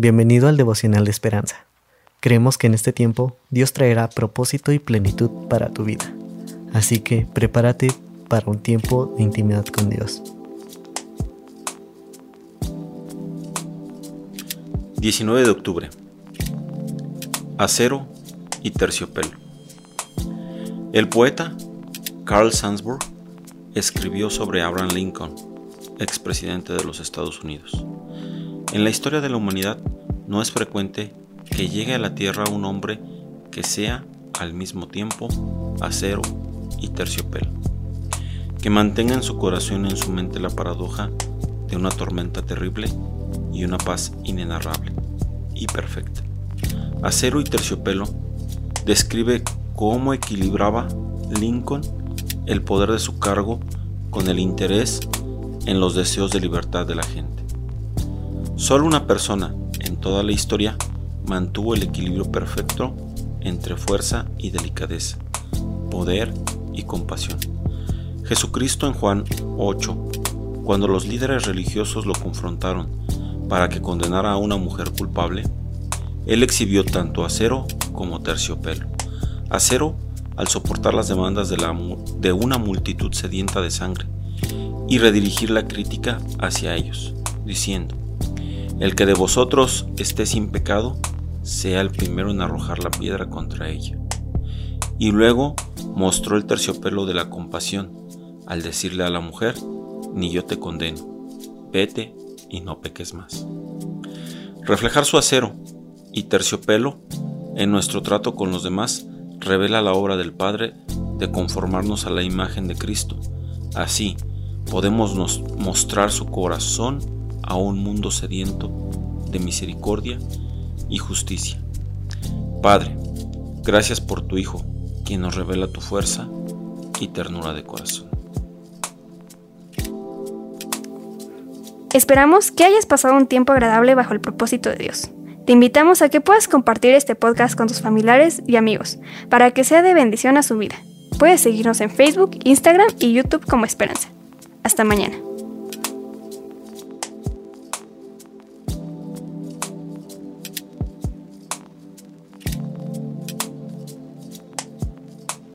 Bienvenido al devocional de esperanza. Creemos que en este tiempo Dios traerá propósito y plenitud para tu vida. Así que prepárate para un tiempo de intimidad con Dios. 19 de octubre. Acero y terciopelo. El poeta Carl Sandsburg escribió sobre Abraham Lincoln, expresidente de los Estados Unidos. En la historia de la humanidad no es frecuente que llegue a la Tierra un hombre que sea al mismo tiempo acero y terciopelo, que mantenga en su corazón y en su mente la paradoja de una tormenta terrible y una paz inenarrable y perfecta. Acero y terciopelo describe cómo equilibraba Lincoln el poder de su cargo con el interés en los deseos de libertad de la gente. Solo una persona en toda la historia mantuvo el equilibrio perfecto entre fuerza y delicadeza, poder y compasión. Jesucristo en Juan 8, cuando los líderes religiosos lo confrontaron para que condenara a una mujer culpable, él exhibió tanto acero como terciopelo. Acero al soportar las demandas de, de una multitud sedienta de sangre y redirigir la crítica hacia ellos, diciendo, El que de vosotros esté sin pecado, sea el primero en arrojar la piedra contra ella. Y luego mostró el terciopelo de la compasión, al decirle a la mujer, Ni yo te condeno, vete y no peques más. Reflejar su acero y terciopelo en nuestro trato con los demás revela la obra del Padre de conformarnos a la imagen de Cristo. Así podemos mostrar su corazón a un mundo sediento de misericordia y justicia. Padre, gracias por tu Hijo, quien nos revela tu fuerza y ternura de corazón. Esperamos que hayas pasado un tiempo agradable bajo el propósito de Dios. Te invitamos a que puedas compartir este podcast con tus familiares y amigos para que sea de bendición a su vida. Puedes seguirnos en Facebook, Instagram y YouTube como Esperanza. Hasta mañana.